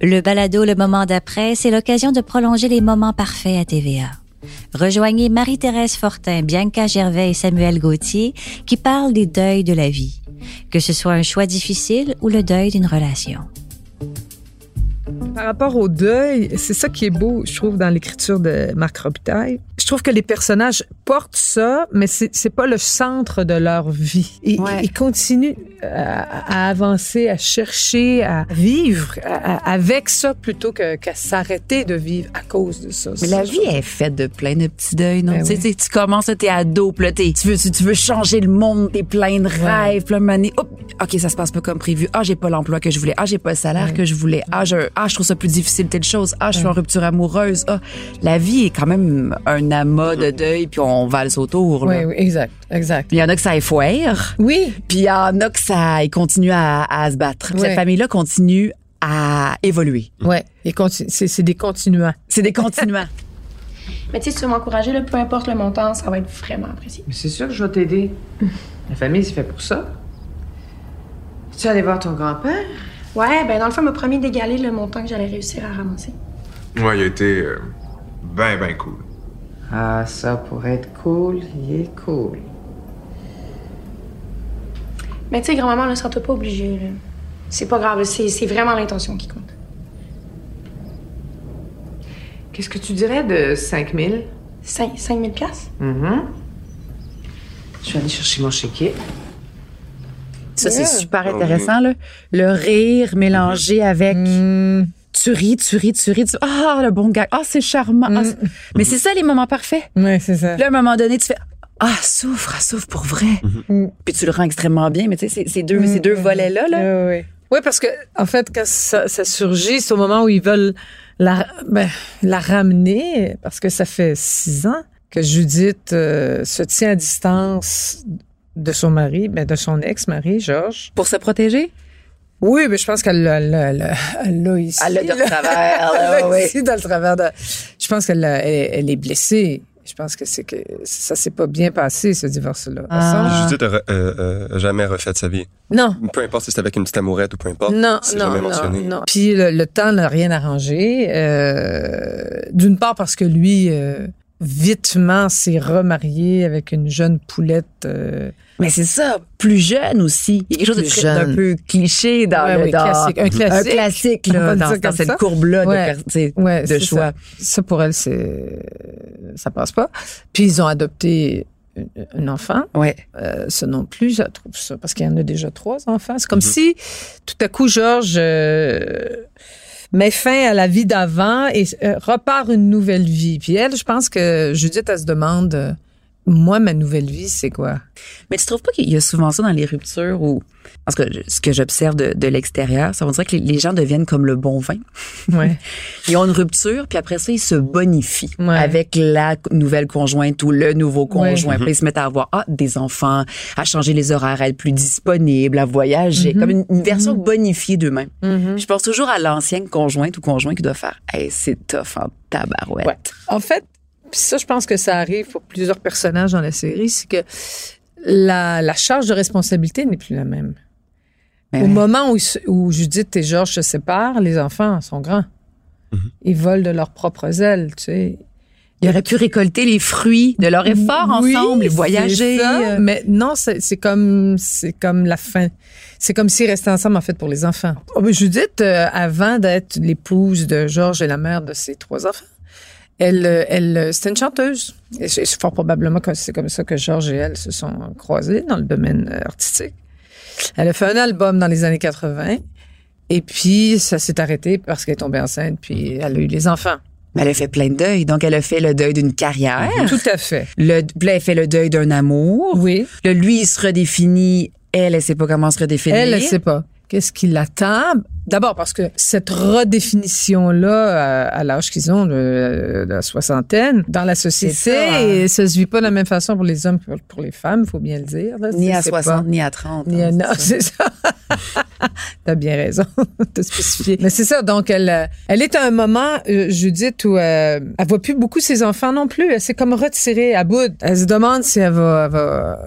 Le balado Le Moment d'après, c'est l'occasion de prolonger les moments parfaits à TVA. Rejoignez Marie-Thérèse Fortin, Bianca Gervais et Samuel Gauthier qui parlent des deuils de la vie, que ce soit un choix difficile ou le deuil d'une relation. Par rapport au deuil, c'est ça qui est beau, je trouve, dans l'écriture de Marc Robitaille. Je trouve que les personnages portent ça, mais c'est c'est pas le centre de leur vie. Ils, Ouais. ils continuent à, à avancer, à chercher, à vivre à- à- avec ça plutôt que- qu'à s'arrêter de vivre à cause de ça. Mais la vie est faite de plein de petits deuils, non? Ben tu, sais, oui. tu sais, tu commences, t'es ado, puis là, t'es- tu veux, tu, tu veux changer le monde, t'es plein de rêves, plein de manies. Hop, OK, ça se passe pas comme prévu. Ah, j'ai pas l'emploi que je voulais. Ah, j'ai pas le salaire que je voulais. Ah, je, ah, je trouve ça plus difficile telle chose. Ah, je suis en rupture amoureuse. Ah, la vie est quand même un amas de deuil, puis on valse autour. là. Oui, oui, exact, exact. Il y en a que ça effoire, Oui, puis il y en a que ça ils continuent à, à se battre. Puis Ouais. Cette famille-là continue à évoluer. ouais. Et c'est des continuants. C'est des continuants. Mais tu sais, si tu veux m'encourager, peu importe le montant, ça va être vraiment apprécié. Mais c'est sûr que je vais t'aider. La famille, c'est fait pour ça. Tu allé voir ton grand-père? Ouais, ben dans le fond, il m'a promis d'égaler le montant que j'allais réussir à ramasser. Ouais, il a été euh, ben, ben cool. Ah, ça, pour être cool, il est cool. Mais tu sais, grand-maman, ne sera pas obligée. là. C'est pas grave, c'est c'est vraiment l'intention qui compte. Qu'est-ce que tu dirais de 5000? 5 000 piastres? Mhm. Je vais aller chercher mon chéquier. Ça, c'est super Ah oui. intéressant, là. Le rire mélangé avec. Mm. Tu ris, tu ris, tu ris. Tu... Ah, le bon gars. Ah, c'est charmant. Ah, c'est- Mais c'est ça, les moments parfaits. Ouais, c'est ça. Puis là, à un moment donné, tu fais. Ah, souffre, ah, souffre pour vrai. Mm. Puis tu le rends extrêmement bien, mais tu sais, ces- ces deux, ces deux volets-là, là. Oui, oui. Oui, parce que, en fait, quand ça, ça surgit, c'est au moment où ils veulent la, ben, la ramener, parce que ça fait six ans que Judith euh, se tient à distance de son mari, ben, de son ex-mari, Georges. Pour se protéger? Oui, mais je pense qu'elle l'a, ici. Elle l'a de travers, Elle l'a oui. ici, dans le travers de... Je pense qu'elle l'a- elle, elle est blessée. Je pense que c'est que ça s'est pas bien passé, ce divorce-là. Ah. Judith a, re- euh, euh, jamais refait sa vie. Non, Peu importe si c'était avec une petite amourette ou peu importe. Non, non, jamais non, mentionné. non. Puis le, le temps n'a rien arrangé. Euh, D'une part parce que lui, euh, vitement, s'est remarié avec une jeune poulette. Mais c'est ça, plus jeune aussi. Il y a quelque chose de Plus très- jeune. d'un peu cliché dans Ouais, le oui, dans- classique. Un classique. Un classique, là, dans, cette ça. courbe-là de, Ouais. sais, ouais, de c'est choix. Ça. Ça, pour elle, c'est ça passe pas. Puis ils ont adopté un- un enfant. Ouais. Euh, ça non plus, je trouve ça, parce qu'il y en a déjà trois enfants. C'est comme Mhm. si, tout à coup, Georges euh, met fin à la vie d'avant et euh, repart une nouvelle vie. Puis elle, je pense que Judith, elle se demande, euh, moi, ma nouvelle vie, c'est quoi? Mais tu trouves pas qu'il y a souvent ça dans les ruptures où, parce que ce que j'observe de, de l'extérieur, ça on dirait que les, gens deviennent comme le bon vin. Ouais. Ils ont une rupture, puis après ça, ils se bonifient Ouais. avec la nouvelle conjointe ou le nouveau conjoint. Ouais. Puis ils se mettent à avoir ah, des enfants, à changer les horaires, à être plus disponibles, à voyager, Mhm. comme une, une version bonifiée d'eux-mêmes. Mhm. Je pense toujours à l'ancienne conjointe ou conjoint qui doit faire hey, c'est tough en tabarouette. Ouais. En fait, puis ça, je pense que ça arrive pour plusieurs personnages dans la série, c'est que la, la charge de responsabilité n'est plus la même. Ben Au ouais. moment où, Judith et Georges se séparent, les enfants sont grands. Mhm. Ils volent de leurs propres ailes, tu sais. Ils auraient pu récolter les fruits de leur effort Oui, ensemble, et voyager. ça. euh. Mais non, c'est comme c'est comme la fin. C'est comme s'ils restaient ensemble en fait pour les enfants. Oh, mais Judith, euh, avant d'être l'épouse de Georges et la mère de ses trois enfants, elle, euh, elle, euh, c'était une chanteuse. Et c'est c'est fort probablement que c'est comme ça que Georges et elle se sont croisés dans le domaine euh, artistique. Elle a fait un album dans les années 80. Et puis, ça s'est arrêté parce qu'elle est tombée enceinte, puis elle a eu les enfants. Mais elle a fait plein de deuil. Donc, elle a fait le deuil d'une carrière. Tout à fait. Le, elle fait le deuil d'un amour. Oui. Là, lui, il se redéfinit. Elle, elle sait pas comment se redéfinir. Elle, elle sait pas. Qu'est-ce qui l'attend? D'abord parce que cette redéfinition-là, à, à l'âge qu'ils ont, de, de la soixantaine, dans la société, ça, hein. et ça se vit pas de la même façon pour les hommes que pour, les femmes, faut bien le dire. là. Ni à c'est 60, pas- ni à 30. ni à- non, c'est ça. ça. T'as bien raison de spécifier. Mais c'est ça. Donc, elle, euh, elle est à un moment, euh, Judith, où euh, elle voit plus beaucoup ses enfants non plus. Elle s'est comme retirée à bout. Elle se demande si elle va, elle va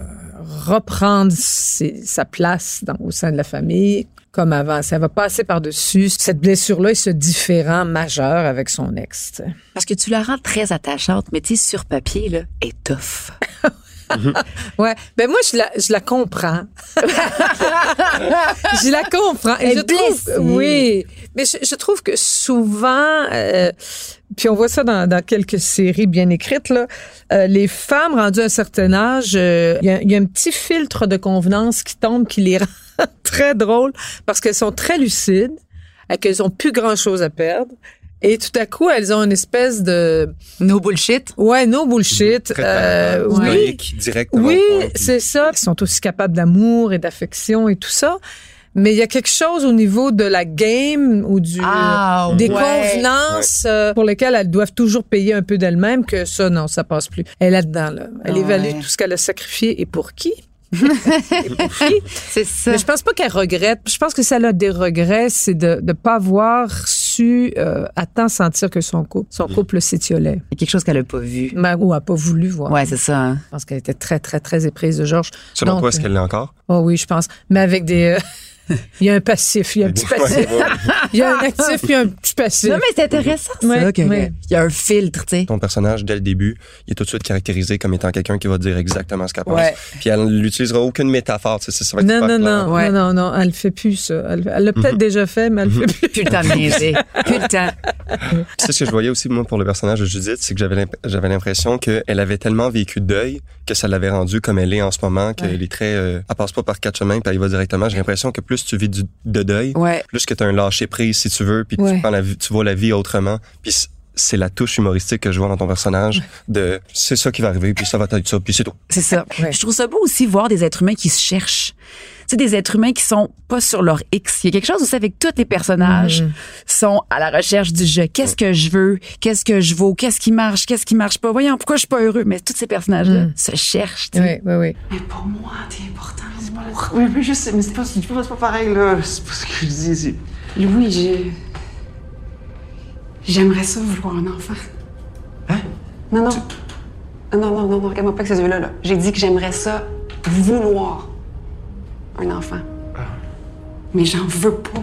reprendre ses- sa place dans, au sein de la famille comme avant. Elle va passer par-dessus cette blessure-là et ce différent majeur avec son ex. Parce que tu la rends très attachante, mais tu sais, sur papier, là, est tough. Ouais. Ben moi, je la, je la comprends. je la comprends. Et Elle je trouve, oui. Mais je, je trouve que souvent, euh, puis on voit ça dans, dans quelques séries bien écrites, là, euh, les femmes rendues à un certain âge, euh, il y, a, il y a un petit filtre de convenance qui tombe qui les rend très drôles parce qu'elles sont très lucides et qu'elles ont plus grand-chose à perdre. Et tout à coup, elles ont une espèce de... No bullshit. Ouais, no bullshit. Très euh, euh, oui. directement. Oui, c'est ça. Ils sont aussi capables d'amour et d'affection et tout ça. Mais il y a quelque chose au niveau de la game ou du Ah, des ouais. convenances euh, pour lesquelles elles doivent toujours payer un peu d'elles-mêmes que ça non, ça passe plus. Elle est là-dedans là. Elle Ouais. évalue tout ce qu'elle a sacrifié et pour qui? Et pour qui? C'est ça. Mais je pense pas qu'elle regrette. Je pense que si elle a des regrets, c'est de ne pas avoir su euh, à temps sentir que son couple, son couple s'étiolait. Il y a quelque chose qu'elle a pas vu. Ben, ou a pas voulu voir. Ouais, c'est ça. hein. Je pense qu'elle était très, très, très éprise de Georges. Selon Donc, toi, est-ce qu'elle l'est encore? Oh oui, je pense. Mais avec des. euh, il y a un passif, il y a un petit passif. Il y a un actif puis un petit passif. Non, mais c'est intéressant, ça. Ouais, que- ouais. Il y a un filtre, tu sais. Ton personnage, dès le début, il est tout de suite caractérisé comme étant quelqu'un qui va dire exactement ce qu'elle pense. Ouais. Puis elle n'utilisera aucune métaphore. Tu sais, ça va être non, non, non, Ouais. non, non, non, elle fait plus ça. Elle l'a peut-être déjà fait, mais elle le fait plus. Plus le temps de niaiser. Plus le temps. Puis c'est ce que je voyais aussi, moi, pour le personnage de Judith, c'est que j'avais l'impression qu'elle avait tellement vécu de deuil que ça l'avait rendue comme elle est en ce moment, qu'elle est très... Euh, elle passe pas par quatre chemins, puis elle y va directement. J'ai l'impression que plus tu vis du, de deuil, Ouais. plus que tu as un lâcher prise, si tu veux, puis Ouais. tu, prends la vie, tu vois la vie autrement. Puis c'est la touche humoristique que je vois dans ton personnage de c'est ça qui va arriver, puis ça va être ça, puis c'est tout. C'est ça. Ouais. Je trouve ça beau aussi voir des êtres humains qui se cherchent. Tu sais, des êtres humains qui sont pas sur leur X. Il y a quelque chose aussi avec tous les personnages sont à la recherche du je. Qu'est-ce que je veux? Qu'est-ce que je vaux? Qu'est-ce qui marche? Qu'est-ce qui marche pas? Voyons, pourquoi je suis pas heureux? Mais tous ces personnages-là se cherchent. tu sais. Oui, oui, oui. Mais pour moi, t'es important. l'amour. Oui, mais je sais, mais c'est pas, c'est pas, pas pareil, là. C'est pas ce que je dis. Louis, j'ai. J'aimerais ça vouloir un enfant. Hein? Non, non. Non, non, non, non, non, regarde-moi pas avec ces yeux-là. Là. J'ai dit que j'aimerais ça vouloir un enfant. Mais j'en veux pas.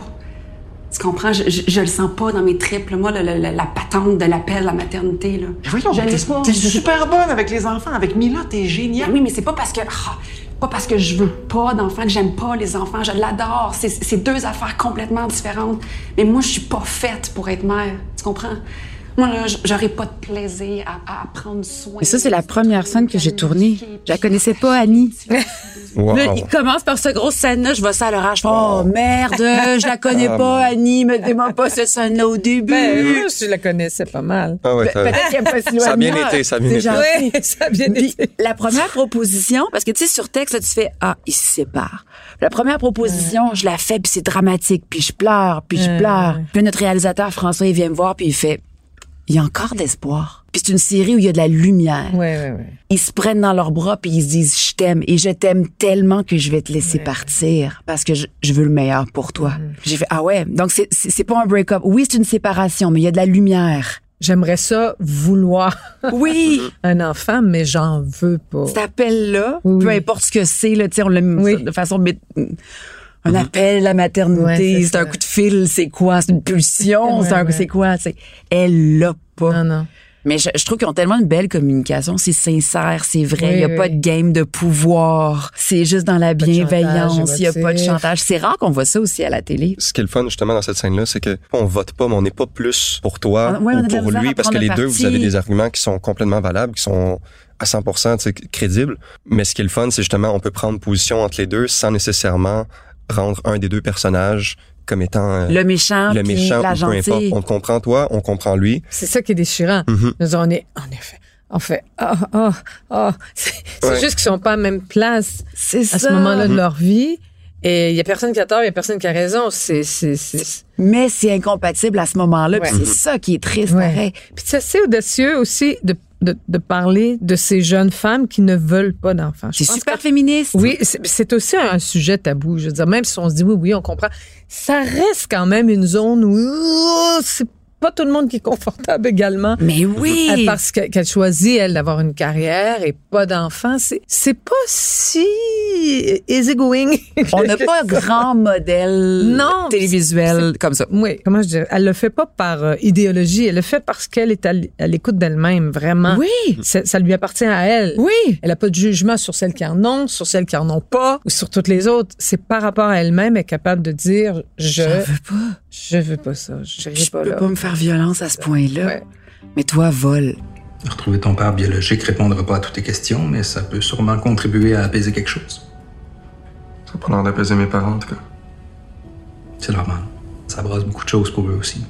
Tu comprends? Je, je, je le sens pas dans mes tripes. là. Moi, le- le- le- la patente de l'appel à la maternité, là. Mais voyons, Je t'es super bonne avec les enfants. Avec Mila, t'es géniale. Oui, mais c'est pas parce que. ah, pas parce que je veux pas d'enfants, que j'aime pas les enfants. Je l'adore. C'est- C'est deux affaires complètement différentes. Mais moi, je suis pas faite pour être mère. Tu comprends? Moi, j'aurais pas de plaisir à, à prendre soin. Et ça, c'est la première scène que j'ai tournée. Je la connaissais pas, Annie. Wow. Là, il commence par cette grosse scène-là, je vois ça à l'orage. Je fais, oh merde, je la connais Ah, pas, Annie, me dis-moi pas cette scène-là au début. Ben, je la connaissais pas mal. Ah ouais, Peut-être qu'il n'y a pas si loin Ça a de bien moi. été, ça a bien été. Oui, ça a bien Puis, été. la première proposition, parce que tu sais, sur texte, là, tu fais, ah, ils se séparent. La première proposition, je la fais, puis c'est dramatique, puis je pleure, puis je Ouais, pleure. Puis là, notre réalisateur, François, il vient me voir, puis il fait, il y a encore d'espoir. Puis c'est une série où il y a de la lumière. Ils se prennent dans leurs bras, puis ils se disent, je t'aime, et je t'aime tellement que je vais te laisser partir, parce que je, je veux le meilleur pour toi. J'ai fait, ah ouais, donc c'est- c'est pas un break-up. Oui, c'est une séparation, mais il y a de la lumière. J'aimerais ça vouloir Oui! un enfant, mais j'en veux pas. cet appel-là, Oui, peu importe ce que c'est, là, on mis Oui. de façon un appel à maternité, Ouais, c'est un coup de fil, c'est quoi, c'est une pulsion, Ouais, c'est un- ouais. c'est quoi, c'est elle l'a pas. Non, non. Mais je, je trouve qu'ils ont tellement une belle communication. C'est sincère, c'est vrai. Il Oui, n'y a oui. pas de game de pouvoir. C'est juste dans la bienveillance. Il n'y a pas de chantage. C'est rare qu'on voit ça aussi à la télé. Ce qui est le fun justement dans cette scène-là, c'est que on vote pas, mais on n'est pas plus pour toi Ah, ouais, on a ou la pour lui, parce que les le deux, vous avez des arguments qui sont complètement valables, qui sont à 100% tu sais, crédibles. Mais ce qui est le fun, c'est justement on peut prendre position entre les deux sans nécessairement rendre un des deux personnages comme étant euh, Le méchant, le méchant la ou peu importe. gentille. On te comprend toi, on comprend lui. C'est ça qui est déchirant. Mhm. Nous, on est, en effet, on fait, ah, ah, ah. C'est c'est Ouais. juste qu'ils sont pas à la même place C'est à ça. ce moment-là de leur vie. Et il y a personne qui a tort, il y a personne qui a raison. C'est, c'est, c'est. Mais c'est incompatible à ce moment-là. Ouais. C'est ça qui est triste, Ouais. Puis c'est assez audacieux aussi de, de, de parler de ces jeunes femmes qui ne veulent pas d'enfants. C'est super que- féministe. Oui, c'est c'est aussi un sujet tabou. Je veux dire, même si on se dit oui, oui, on comprend, ça reste quand même une zone où oh, c'est pas tout le monde qui est confortable également. Mais Euh, oui. Parce que- qu'elle choisit, elle, d'avoir une carrière et pas d'enfants. C'est, pas si easygoing. On n'a pas grand modèle Non, télévisuel comme ça. Oui, comment je dirais? Elle le fait pas par euh, idéologie, elle le fait parce qu'elle est à l'écoute d'elle-même, vraiment. Oui. Ça, ça lui appartient à elle. Oui. Elle a pas de jugement sur celles qui en ont, sur celles qui en ont pas, ou sur toutes les autres. C'est par rapport à elle-même, elle est capable de dire, je, Je veux pas. je veux pas ça, je Je pas peux là. pas me faire violence à ce point-là. Ouais. Mais toi, vole. Retrouver ton père biologique répondra pas à toutes tes questions, mais ça peut sûrement contribuer à apaiser quelque chose. Ça a pas l'air d'apaiser mes parents, en tout cas. C'est normal. Ça brasse beaucoup de choses pour eux aussi.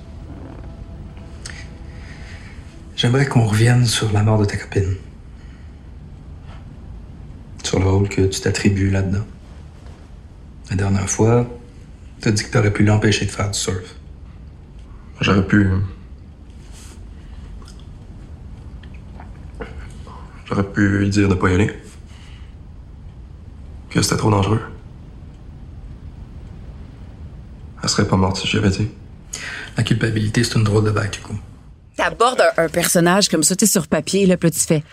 J'aimerais qu'on revienne sur la mort de ta copine. Sur le rôle que tu t'attribues là-dedans. La dernière fois, t'as dit que t'aurais pu l'empêcher de faire du surf. J'aurais pu. J'aurais pu lui dire de pas y aller. Que c'était trop dangereux. Elle serait pas morte si j'avais dit. La culpabilité, c'est une drôle de vague, du coup. T'abordes un, un personnage comme ça, tu sur papier, là, puis tu fais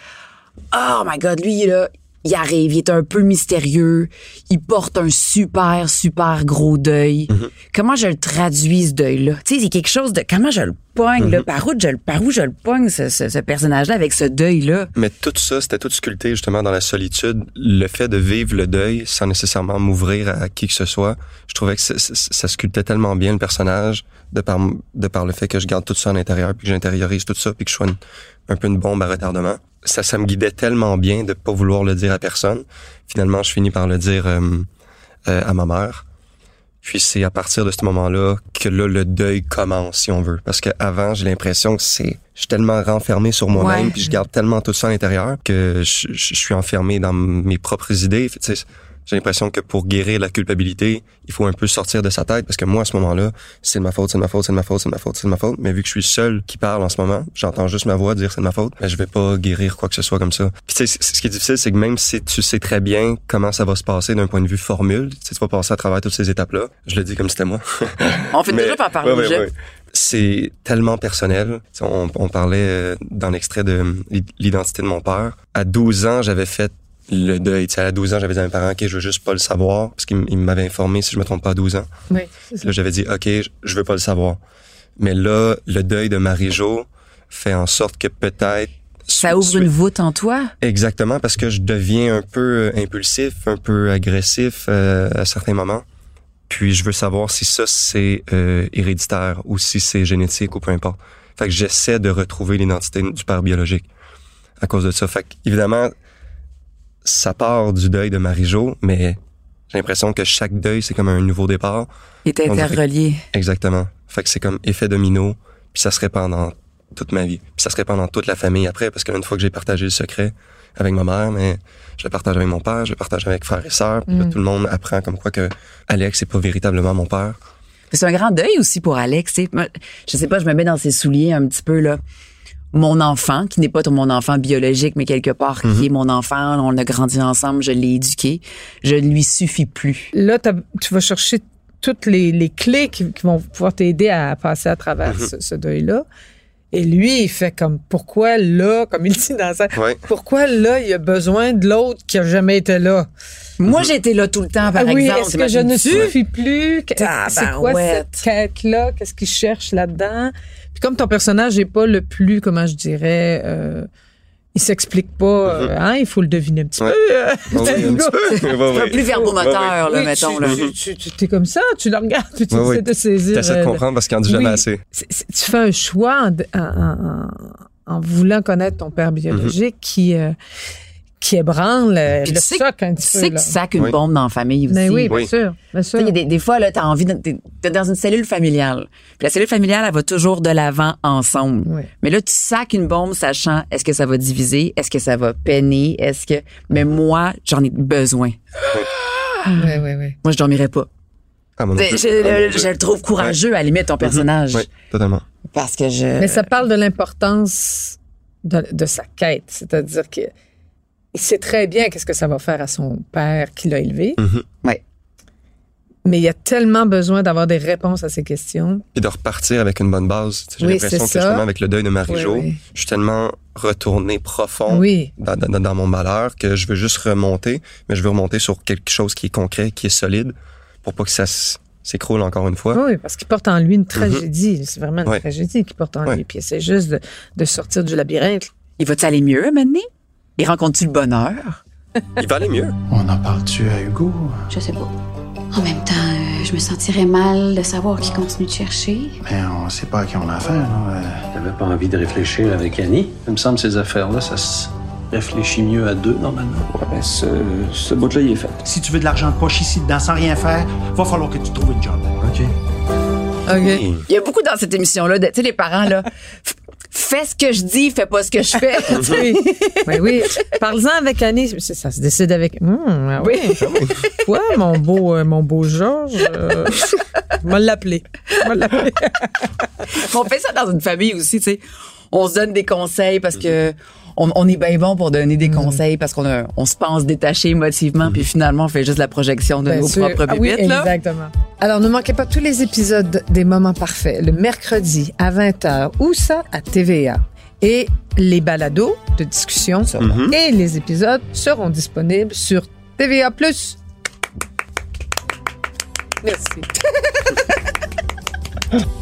Oh my God, lui, là, il arrive, il est un peu mystérieux, il porte un super, super gros deuil. Comment je le traduis, ce deuil-là? Tu sais, c'est quelque chose de. Comment je le pogne, là? Par où je, le- par où je le pogne, ce, ce- ce personnage-là, avec ce deuil-là? Mais tout ça, c'était tout sculpté justement dans la solitude. Le fait de vivre le deuil sans nécessairement m'ouvrir à qui que ce soit, je trouvais que ça, ça- ça sculptait tellement bien le personnage de par, de par le fait que je garde tout ça à l'intérieur, puis que j'intériorise tout ça, puis que je sois une- un peu une bombe à retardement. Ça, ça me guidait tellement bien de pas vouloir le dire à personne. Finalement, je finis par le dire euh, euh, à ma mère. Puis c'est à partir de ce moment-là que là, le deuil commence, si on veut. Parce que avant, j'ai l'impression que c'est, je suis tellement renfermé sur moi-même, Ouais. puis je garde tellement tout ça à l'intérieur que je, je- je suis enfermé dans mes propres idées. Fait, J'ai l'impression que pour guérir la culpabilité, il faut un peu sortir de sa tête parce que moi, à ce moment-là, c'est de ma faute, c'est de ma faute, c'est de ma faute, c'est de ma faute, c'est de ma faute. Mais vu que je suis seul qui parle en ce moment, j'entends juste ma voix dire c'est de ma faute, mais je vais pas guérir quoi que ce soit comme ça. Puis tu sais, c- ce qui est difficile, c'est que même si tu sais très bien comment ça va se passer d'un point de vue formule, tu sais, tu vas passer à travers toutes ces étapes-là. Je le dis comme c'était moi. On fait Mais- déjà par parler ouais, aux ouais, gens. ouais. C'est tellement personnel. On, on parlait euh, dans l'extrait de l'identité de mon père. À 12 ans, j'avais fait le deuil. Tu sais, à 12 ans, j'avais dit à mes parents, OK, je veux juste pas le savoir, parce qu'ils m'avaient informé, si je me trompe pas, à 12 ans. Oui. Là, j'avais dit, OK, je- je veux pas le savoir. Mais là, le deuil de Marie-Jo fait en sorte que peut-être... Ça ouvre une voûte en toi? Exactement, parce que je deviens un peu euh, impulsif, un peu agressif euh, à certains moments. Puis je veux savoir si ça c'est euh, héréditaire ou si c'est génétique ou peu importe. Fait que j'essaie de retrouver l'identité du père biologique à cause de ça. Fait que évidemment, ça part du deuil de Marie-Jo, mais j'ai l'impression que chaque deuil c'est comme un nouveau départ. Il est dirait- interrelié. Exactement. Fait que c'est comme effet domino, puis ça se répand dans toute ma vie. Puis ça se répand dans toute la famille après, parce qu'une fois que j'ai partagé le secret avec ma mère, mais je le partage avec mon père, je le partage avec frères et sœurs, puis là, Mm. tout le monde apprend comme quoi que Alex c'est pas véritablement mon père. C'est un grand deuil aussi pour Alex. Je sais pas, je me mets dans ses souliers un petit peu là. Mon enfant, qui n'est pas mon enfant biologique, mais quelque part Mhm. qui est mon enfant, on a grandi ensemble, je l'ai éduqué. Je ne lui suffis plus. Là, tu vas chercher toutes les, les clés qui, qui vont pouvoir t'aider à passer à travers Mhm. ce, ce deuil-là. Et lui, il fait comme pourquoi là, comme il dit dans ça, Ouais. pourquoi là, il a besoin de l'autre qui a jamais été là? Moi, j'étais là tout le temps, par Ah oui, exemple. est-ce que je ne suffis plus? Que- C'est quoi cette quête-là? Qu'est-ce qu'il cherche là-dedans? Puis comme ton personnage n'est pas le plus, comment je dirais, euh, il s'explique pas, euh, hein, il faut le deviner un petit Ouais. peu. euh, Ah oui, un petit peu. Ouais. un plus verbomoteur, là, Oui, mettons. tu, là. tu, tu- tu- t'es comme ça, tu le regardes, tu essaies de saisir. T'essaies de euh, comprendre parce qu'il en dit jamais oui. assez. tu fais un choix en, en- en- en voulant connaître ton père biologique qui, euh, qui ébranle euh, Puis le tu sais- soc un Tu petit sais peu. que tu sacs une Oui. bombe dans la famille aussi. Mais oui, bien Oui. sûr, bien sûr. sais, il y a des, des fois, là, t'as envie de, t'es dans une cellule familiale. Puis la cellule familiale, elle va toujours de l'avant ensemble. Oui. Mais là, tu sacs une bombe sachant est-ce que ça va diviser, est-ce que ça va peiner, est-ce que. Mais moi, j'en ai besoin. Oui, oui, oui. Moi, je dormirais pas. Ah, mon Je, Dieu. je- je le trouve courageux, à la limite, ton personnage. Oui, totalement. Parce que je. Mais ça parle de l'importance de, de sa quête, c'est-à-dire que il sait très bien qu'est-ce que ça va faire à son père qui l'a élevé. Mhm. Ouais. Mais il a tellement besoin d'avoir des réponses à ces questions. Et de repartir avec une bonne base. J'ai Oui, l'impression c'est que ça. justement, avec le deuil de Marie-Jo, Oui, oui. je suis tellement retourné profond Oui. dans, dans- dans mon malheur que je veux juste remonter, mais je veux remonter sur quelque chose qui est concret, qui est solide, pour pas que ça s'écroule encore une fois. Oui, parce qu'il porte en lui une tragédie. C'est vraiment une tragédie qu'il porte en lui. Puis c'est juste de, de sortir du labyrinthe. Il va-tu aller mieux maintenant? Il rencontre-tu le bonheur? Il va aller mieux. On en parle-tu à Hugo? Je sais pas. En même temps, euh, je me sentirais mal de savoir qu'il continue de chercher. Mais on sait pas à qui on a affaire, là. Euh, T'avais pas envie de réfléchir avec Annie? Il me semble que ces affaires-là, ça se réfléchit mieux à deux, normalement. Ouais, ben, ce, ce bout-là, il est fait. Si tu veux de l'argent de poche ici dedans sans rien faire, va falloir que tu trouves une job. OK. OK. Il y a beaucoup dans cette émission-là, tu sais, les parents, là, fais ce que je dis, fais pas ce que je fais. oui. Ben oui. Parle-en avec Annie. Ça se décide avec. Hum, ah oui. Toi, mon beau, euh, mon beau Georges, euh, je vais l'appeler. Je vais l'appeler. on fait ça dans une famille aussi, tu sais. On se donne des conseils parce que on, on est bien bon pour donner des conseils parce qu'on a- on se pense détaché émotivement, puis finalement, on fait juste la projection de Bien nos sûr. propres Ah oui, bébites, là. exactement. Alors, ne manquez pas tous les épisodes des Moments Parfaits le mercredi à 20h. Où ça? À TVA. Et les balados de discussion Mhm. et les épisodes seront disponibles sur TVA+. Merci.